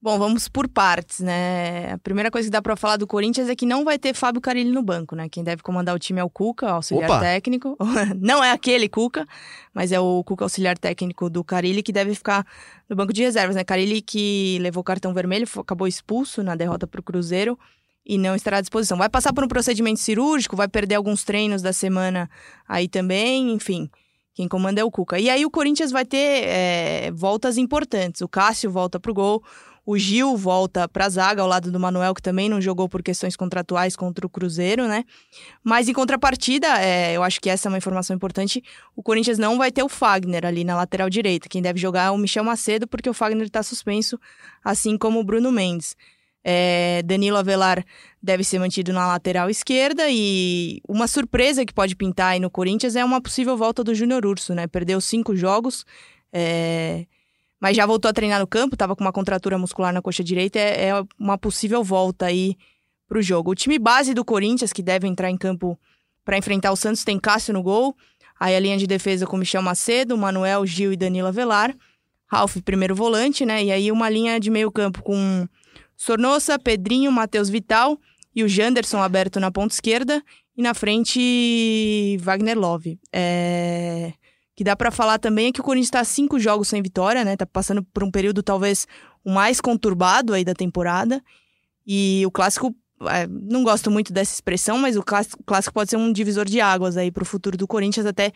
Bom, vamos por partes, né? A primeira coisa que dá pra falar do Corinthians é que não vai ter Fábio Carilli no banco, né? Quem deve comandar o time é o Cuca, auxiliar Opa! técnico. Não é aquele Cuca, mas é o Cuca auxiliar técnico do Carilli que deve ficar no banco de reservas, né? Carilli que levou cartão vermelho, acabou expulso na derrota pro Cruzeiro e não estará à disposição. Vai passar por um procedimento cirúrgico, vai perder alguns treinos da semana aí também, enfim. Quem comanda é o Cuca. E aí o Corinthians vai ter é, voltas importantes. O Cássio volta pro gol, o Gil volta pra zaga ao lado do Manuel, que também não jogou por questões contratuais contra o Cruzeiro, né? Mas em contrapartida, é, eu acho que essa é uma informação importante, o Corinthians não vai ter o Fagner ali na lateral direita. Quem deve jogar é o Michel Macedo, porque o Fagner tá suspenso, assim como o Bruno Mendes. É, Danilo Avelar deve ser mantido na lateral esquerda e uma surpresa que pode pintar aí no Corinthians é uma possível volta do Júnior Urso, né? Perdeu cinco jogos, é, mas já voltou a treinar no campo, tava com uma contratura muscular na coxa direita, é, é uma possível volta aí pro jogo. O time base do Corinthians, que deve entrar em campo para enfrentar o Santos, tem Cássio no gol, aí a linha de defesa com Michel Macedo, Manuel, Gil e Danilo Avelar, Ralf primeiro volante, né? E aí uma linha de meio campo com Sornossa, Pedrinho, Matheus Vital e o Janderson aberto na ponta esquerda. E na frente, Wagner Love. É... Que dá pra falar também é que o Corinthians tá cinco jogos sem vitória, né? Tá passando por um período talvez o mais conturbado aí da temporada. E o clássico, é, não gosto muito dessa expressão, mas o clássico, o pode ser um divisor de águas aí pro futuro do Corinthians, até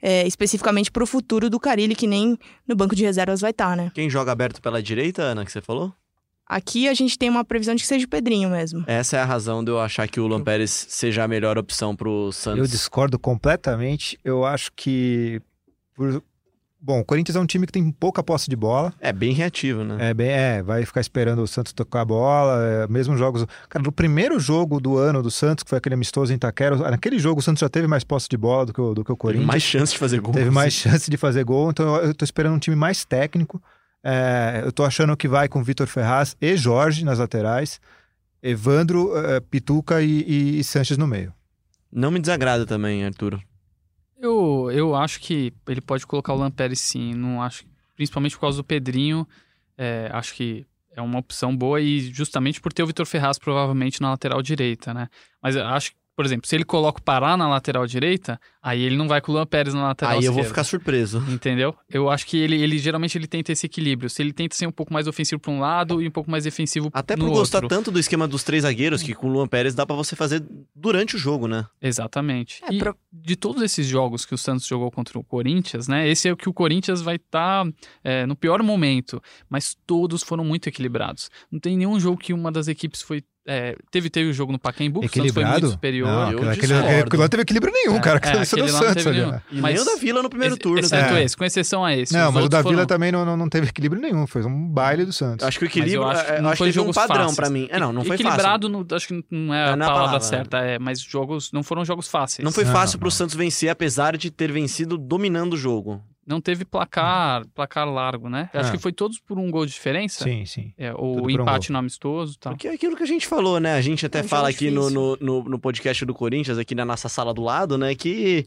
é, especificamente pro futuro do Carilli, que nem no banco de reservas vai estar, né? Quem joga aberto pela direita, Ana, que você falou? Aqui a gente tem uma previsão de que seja o Pedrinho mesmo. Essa é a razão de eu achar que o Luan Pérez seja a melhor opção pro Santos. Eu discordo completamente. Eu acho que. por- Bom, o Corinthians é um time que tem pouca posse de bola. É bem reativo, né? É, bem, é, vai ficar esperando o Santos tocar a bola. É, mesmo jogos. Cara, no primeiro jogo do ano do Santos, que foi aquele amistoso em Itaquera, naquele jogo o Santos já teve mais posse de bola do que o, do que o Teve Corinthians. mais chance de fazer gol. Teve mais chance de fazer gol, então eu, eu tô esperando um time mais técnico. É, eu tô achando que vai com Vitor Ferraz e Jorge nas laterais, Evandro, eh, Pituca e, e, e Sanches no meio. Não me desagrada também, Arturo. Eu, eu acho que ele pode colocar o Lampere sim. Não acho, principalmente por causa do Pedrinho. é, acho que é uma opção boa e justamente por ter o Vitor Ferraz provavelmente na lateral direita, né? Mas eu acho que, por exemplo, se ele coloca o Pará na lateral direita, aí ele não vai com o Luan Pérez na lateral Aí eu vou esquerda. ficar surpreso. Entendeu? Eu acho que ele, ele geralmente ele tenta esse equilíbrio. Se ele tenta ser um pouco mais ofensivo para um lado e um pouco mais defensivo Até no por gostar tanto do esquema dos três zagueiros, que com o Luan Pérez dá pra você fazer durante o jogo, né? Exatamente. É, e pro- de todos esses jogos que o Santos jogou contra o Corinthians, né? Esse é o que o Corinthians vai estar no pior momento. Mas todos foram muito equilibrados. Não tem nenhum jogo que uma das equipes foi. é, teve, teve o jogo no Pacaembu, que o Santos foi Equilibrado? muito superior. Não, eu aquele, aquele, aquele, não teve equilíbrio nenhum, É, cara. É, é do Santos ali. né? E Mas- nem o da Vila no primeiro turno. Exceto né? esse, com exceção a esse. Não, mas o da Vila foram- também não, não, não teve equilíbrio nenhum. Foi um baile do Santos. Acho que o equilíbrio. acho que é, não acho foi que teve um padrão fáceis. pra mim. É, não, não foi Equilibrado, não- acho que não é a É, é palavra, palavra, certa, é, mas jogos não foram jogos fáceis. Não foi Não, fácil não. pro Santos vencer, apesar de ter vencido dominando o jogo. Não teve placar, placar largo, né? Acho É. que foi todos por um gol de diferença. Sim, sim. É, Tudo ou por um empate no amistoso e tal. Porque é aquilo que a gente falou, né? A gente até É um fala aqui no, no, no podcast do Corinthians, aqui na nossa sala do lado, né? Que,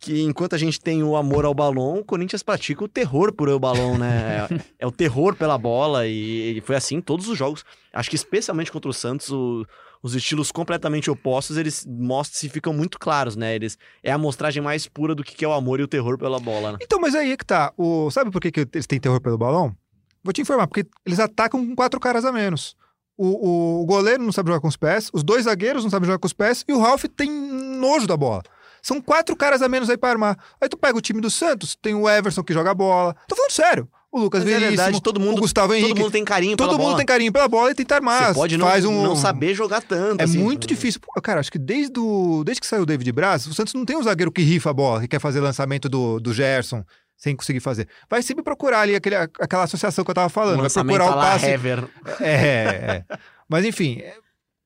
que enquanto a gente tem o amor ao balão, o Corinthians pratica o terror por o balão, né? É, é o terror pela bola e, foi assim em todos os jogos. Acho que especialmente contra o Santos, o- os estilos completamente opostos, eles mostram, se ficam muito claros, né? Eles, é a mostragem mais pura do que é o amor e o terror pela bola, né? Então, mas aí é que tá. O... Sabe por que, que eles têm terror pelo balão? Vou te informar, porque eles atacam com quatro caras a menos. O, o goleiro não sabe jogar com os pés, os dois zagueiros não sabem jogar com os pés e o Ralf tem nojo da bola. São quatro caras a menos aí pra armar. Aí tu pega o time do Santos, tem o Everson que joga bola. Tô falando sério. O Lucas Mas é Veríssimo, verdade, todo mundo- o Gustavo Henrique. Todo mundo tem carinho todo pela mundo bola. tem carinho pela bola e tenta armar. Você pode não, faz um... não saber jogar tanto. É assim. muito difícil. Pô, cara, acho que desde, o, desde que saiu o David Braz, o Santos não tem um zagueiro que rifa a bola, que quer fazer lançamento do, do Gerson sem conseguir fazer. Vai sempre procurar ali aquele, aquela associação que eu tava falando. Um vai procurar o passe. Hever. É, é. Mas enfim.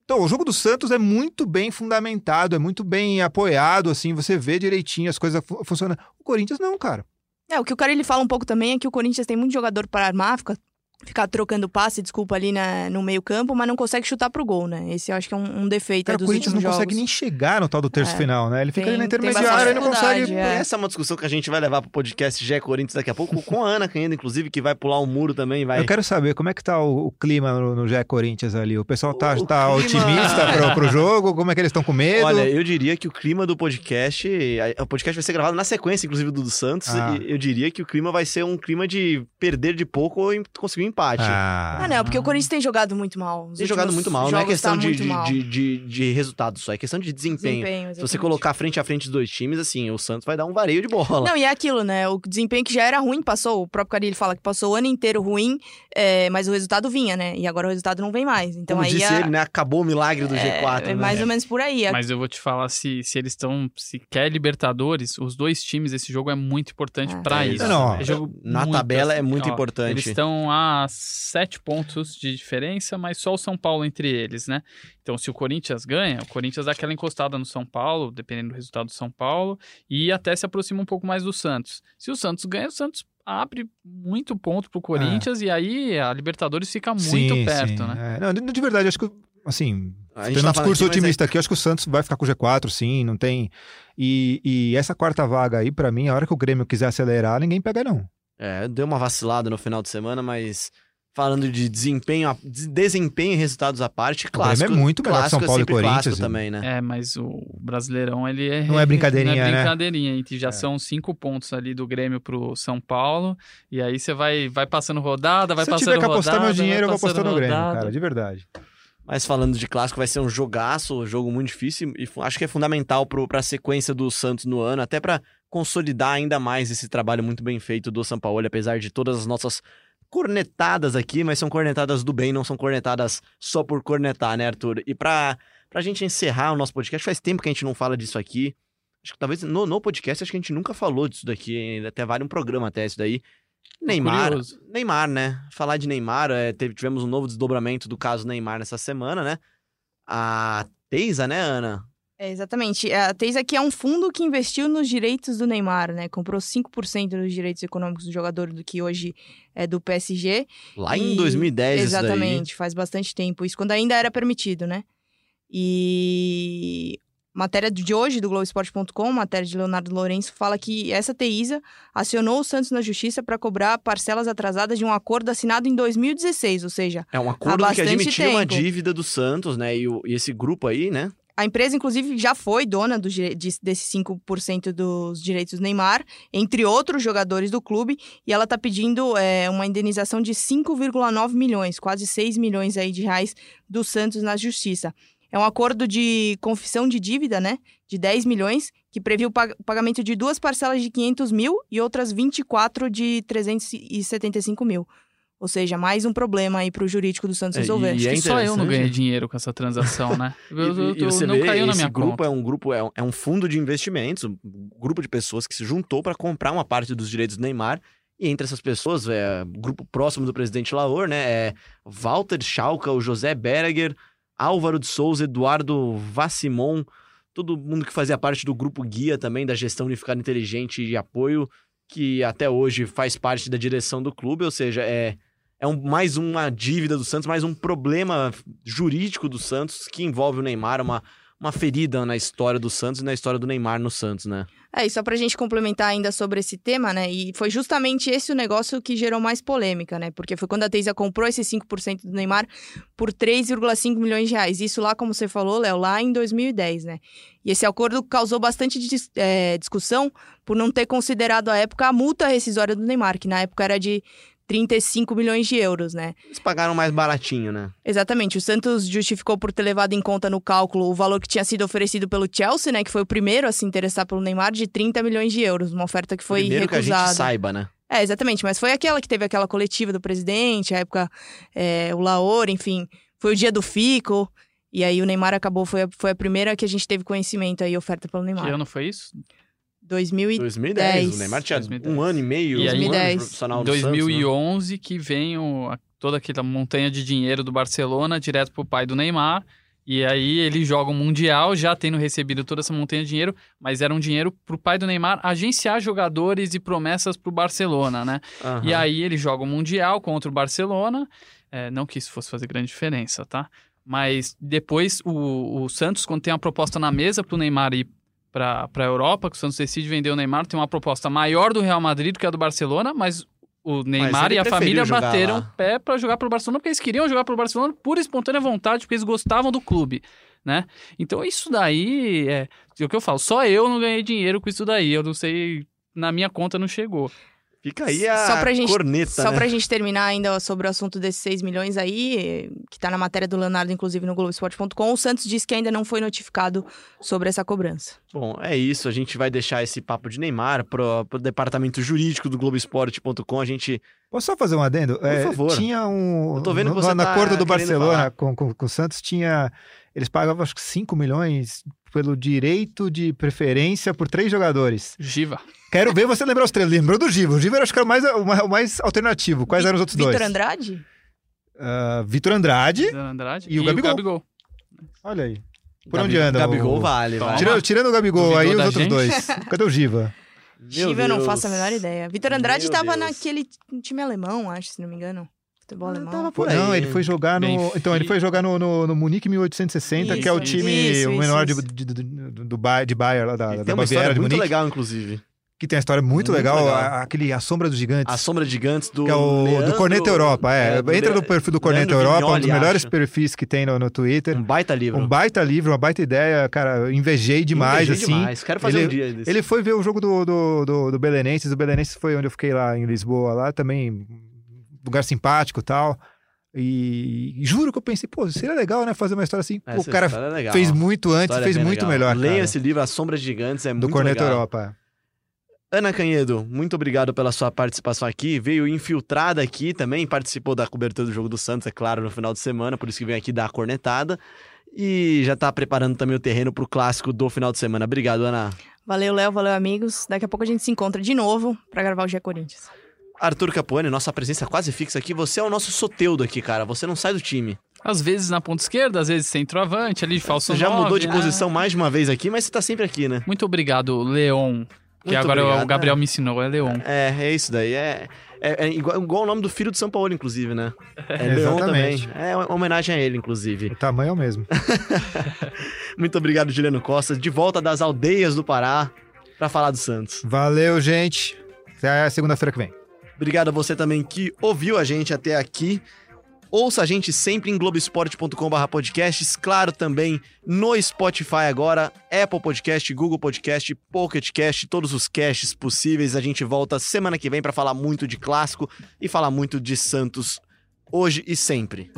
Então, o jogo do Santos é muito bem fundamentado, é muito bem apoiado, assim, você vê direitinho as coisas fu- funcionando. O Corinthians não, cara. É, o que o cara ele fala um pouco também é que o Corinthians tem muito jogador para armar, fica ficar trocando passe, desculpa, ali na, no meio campo, mas não consegue chutar pro gol, né? Esse eu acho que é um, um defeito Cara, aí o dos Corinthians não últimos consegue jogos. nem chegar no tal do terço É. final, né? Ele fica Tem- ali na intermediária e não consegue. é. Essa é uma discussão que a gente vai levar pro podcast Gé Corinthians daqui a pouco, com a Ana ainda, inclusive, que vai pular um muro também, vai... Eu quero saber como é que tá o, o clima no, no GE Corinthians ali. O pessoal tá, O tá clima- otimista pro, pro jogo? Como é que eles estão com medo? Olha, eu diria que o clima do podcast. a- O podcast vai ser gravado na sequência, inclusive, do, do Santos. Ah. E eu diria que o clima vai ser um clima de perder de pouco ou em- conseguir empate. ah, Ah, não, porque o Corinthians tem jogado muito mal. Os Tem jogado muito mal, não é jogos questão tá de, de, de, de, de resultado só, é questão de desempenho. Desempenho, Se você colocar frente a frente os dois times, assim, o Santos vai dar um vareio de bola. Não, e é aquilo, né? O desempenho que já era ruim passou. O próprio Carilli fala que passou o ano inteiro ruim, é, mas o resultado vinha, né? E agora o resultado não vem mais. Então Como aí disse a- ele, né? Acabou o milagre do é, G4. é né? mais ou menos por aí. Mas eu vou te falar, se, se eles estão. Se quer Libertadores, os dois times, esse jogo é muito importante É. pra É, isso. não, É jogo na muito tabela é assim, muito ó, importante. Eles estão a sete pontos de diferença, mas só o São Paulo entre eles, né? Então, se o Corinthians ganha, o Corinthians dá aquela encostada no São Paulo, dependendo do resultado do São Paulo, e até se aproxima um pouco mais do Santos. Se o Santos ganha, o Santos abre muito ponto pro Corinthians e aí a Libertadores fica muito sim, perto, sim. né? É, não, de de verdade, acho que, assim, A gente tendo tá um falando discurso é- otimista aqui, acho que o Santos vai ficar com o G4, sim, não tem... E, e essa quarta vaga aí, pra mim, a hora que o Grêmio quiser acelerar, ninguém pega, não. É, deu uma vacilada no final de semana, mas falando de desempenho, a- de desempenho e resultados à parte, clássico. Grêmio é muito melhor que clássico São Paulo e é sempre Corinthians, também, né? É, mas o Brasileirão, ele é... Não é brincadeirinha, não é né? brincadeirinha, e já É. são cinco pontos ali do Grêmio pro São Paulo, e aí você vai, vai passando rodada, vai Se eu passando tiver que rodada... apostar meu vai dinheiro, eu vou passando apostar no Grêmio, rodada. cara, de verdade. Mas falando de clássico, vai ser um jogaço, um jogo muito difícil e acho que é fundamental pro, pra sequência do Santos no ano, até pra consolidar ainda mais esse trabalho muito bem feito do São Paulo, apesar de todas as nossas cornetadas aqui, mas são cornetadas do bem, não são cornetadas só por cornetar, né, Arthur? E pra, pra gente encerrar o nosso podcast, faz tempo que a gente não fala disso aqui. Acho que talvez no, no podcast acho que a gente nunca falou disso daqui, até vale um programa até isso daí. Neymar, curioso. Neymar, né? Falar de Neymar, é, teve- tivemos um novo desdobramento do caso Neymar nessa semana, né? A Teisa, né, Ana? É, exatamente. A Teis aqui é um fundo que investiu nos direitos do Neymar, né? Comprou 5% dos direitos econômicos do jogador, do que hoje é do PSG. Lá em E- 2010, isso daí. Exatamente, faz bastante tempo. Isso quando ainda era permitido, né? E matéria de hoje do Globoesporte.com, matéria de Leonardo Lourenço, fala que essa Teisa acionou o Santos na justiça para cobrar parcelas atrasadas de um acordo assinado em 2016, ou seja, É um acordo que bastante admitia uma tempo. dívida do Santos, né? E, o- e esse grupo aí, né? A empresa, inclusive, já foi dona do, de- desses 5% dos direitos do Neymar, entre outros jogadores do clube, e ela está pedindo é, uma indenização de 5,9 milhões, quase 6 milhões aí de reais do Santos na justiça. É um acordo de confissão de dívida, né? De 10 milhões, que previu o pagamento de duas parcelas de 500 mil e outras 24 de 375 mil. Ou seja, mais um problema aí para o jurídico do Santos É, resolver. e Acho que só eu não ganhei dinheiro com essa transação, né? Eu, eu- E- e eu- você não vê, caiu na minha grupo conta. é um grupo, é um, é um fundo de investimentos, um grupo de pessoas que se juntou para comprar uma parte dos direitos do Neymar. E entre essas pessoas, é o grupo próximo do presidente Laor, né? É Walter Schalka, o José Berger, Álvaro de Souza, Eduardo Vassimon, todo mundo que fazia parte do grupo guia também da gestão unificada inteligente e apoio, que até hoje faz parte da direção do clube, ou seja, é, é um, mais uma dívida do Santos, mais um problema jurídico do Santos que envolve o Neymar, uma, uma ferida na história do Santos e na história do Neymar no Santos, né? É, e só pra gente complementar ainda sobre esse tema, né? E foi justamente esse o negócio que gerou mais polêmica, né? Porque foi quando a Teisa comprou esses 5% do Neymar por 3,5 milhões de reais. Isso lá, como você falou, Léo, lá em 2010, né? E esse acordo causou bastante dis- é, discussão por não ter considerado à época a multa rescisória do Neymar, que na época era de 35 milhões de euros, né? Eles pagaram mais baratinho, né? Exatamente. O Santos justificou por ter levado em conta no cálculo o valor que tinha sido oferecido pelo Chelsea, né? Que foi o primeiro a se interessar pelo Neymar, de 30 milhões de euros. Uma oferta que foi Primeiro que a recusada. gente saiba, né? É, exatamente. Mas foi aquela que teve aquela coletiva do presidente, a época, é, o Laor, enfim. Foi o dia do Fico. E aí o Neymar acabou, foi a, foi a primeira que a gente teve conhecimento aí, oferta pelo Que Neymar. ano foi isso? 2010. 2010. O Neymar tinha 2010. um ano e meio, E aí- um ano 2010. profissional Em do Santos, né? 2011 que vem o- a- toda aquela montanha de dinheiro do Barcelona direto pro pai do Neymar. E aí ele joga o Mundial, já tendo recebido toda essa montanha de dinheiro, mas era um dinheiro pro pai do Neymar agenciar jogadores e promessas pro Barcelona, né? Aham. E aí ele joga o Mundial contra o Barcelona. É, não que isso fosse fazer grande diferença, tá? Mas depois o, o Santos, quando tem uma proposta na mesa pro Neymar ir pra, pra Europa, que o Santos decide vender o Neymar, tem uma proposta maior do Real Madrid do que a do Barcelona, mas o Neymar ele e a família bateram lá. pé pra jogar pro Barcelona, porque eles queriam jogar pro Barcelona por espontânea vontade, porque eles gostavam do clube, né? Então isso daí é, é o que eu falo, só eu não ganhei dinheiro com isso daí, eu não sei, na minha conta não chegou. Fica aí a Só pra gente- corneta, Só né? pra gente terminar ainda sobre o assunto desses 6 milhões aí, que tá na matéria do Leonardo, inclusive no Globoesporte.com, o Santos disse que ainda não foi notificado sobre essa cobrança. Bom, é isso. A gente vai deixar esse papo de Neymar pro, pro departamento jurídico do Globoesporte.com. A gente. Posso só fazer um adendo? Por favor. Tinha um. Eu tô vendo no, que você no tá acordo do Barcelona com, com, com o Santos tinha. Eles pagavam acho que 5 milhões pelo direito de preferência por três jogadores. Giva. Quero ver você lembrar os três. Lembrou do Giva. O Giva eu acho que era o mais, o mais- o mais alternativo. Quais Vi- eram os outros Vitor dois? Andrade? Ah, Vitor Andrade. Andrade E o Gabigol. Olha aí. Por Gabi- onde anda? Gabigol o... vale, vai. Tirando, tirando o Gabigol aí, os outros gente? dois. Cadê o Giva? Meu Chiva, eu não faço a menor ideia. Vitor Andrade Meu tava Deus. naquele time alemão, acho, se não me engano. Futebol alemão. tava por Não, aí. ele foi jogar no. Benfica. Então, ele foi jogar no, no, no Munique 1860, que é o Isso, time isso, o isso, menor isso. de, de, do, do, de Bayer, lá da, da tem uma Baviera história de muito Munique. legal, inclusive. Que tem uma história muito, Muito legal, legal. a- aquele A Sombra dos Gigantes. A Sombra de Gigantes do. que é o Leandro- do Corneta Europa, é. do Entra no perfil do Corneta Leandro Europa, um dos Vignoli, melhores acho. perfis que tem no, no Twitter. Um baita livro. Um baita livro, uma baita ideia, cara. eu Invejei demais, Invejei assim. demais. Quero fazer Ele- um dia desse. Ele foi ver o jogo do, do, do, do Belenenses. O Belenenses foi onde eu fiquei lá em Lisboa, lá também. Lugar simpático e tal. E, juro que eu pensei, pô, seria legal, né? Fazer uma história assim. Pô, o cara é legal. fez muito antes, História fez bem muito legal. melhor. Leiam cara. esse livro, A Sombra de Gigantes, é do muito Corneta legal. Europa. Ana Canhedo, muito obrigado pela sua participação aqui. Veio infiltrada aqui também, participou da cobertura do jogo do Santos, é claro, no final de semana, por isso que veio aqui dar a cornetada. E já tá preparando também o terreno pro clássico do final de semana. Obrigado, Ana. Valeu, Léo, valeu, amigos. Daqui a pouco a gente se encontra de novo pra gravar o G Corinthians. Arthur Capuani, nossa presença quase fixa aqui. Você é o nosso soteudo aqui, cara. Você não sai do time. Às vezes na ponta esquerda, às vezes centroavante, ali de falso Você já nove, mudou de né? posição mais de uma vez aqui, mas você tá sempre aqui, né? Muito obrigado, Leon. Que Muito agora obrigado, o Gabriel é. me ensinou, é Leon. É, é isso daí. É, é, é igual, igual o nome do filho do São Paulo, inclusive, né? É Leon também. É uma homenagem a ele, inclusive. O tamanho é o mesmo. Muito obrigado, Juliano Costa. De volta das aldeias do Pará pra falar do Santos. Valeu, gente. Até segunda-feira que vem. Obrigado a você também que ouviu a gente até aqui. Ouça a gente sempre em globesport.com.br podcasts, claro, também no Spotify agora, Apple Podcast, Google Podcast, Pocket Cast, todos os casts possíveis. A gente volta semana que vem para falar muito de clássico e falar muito de Santos hoje e sempre.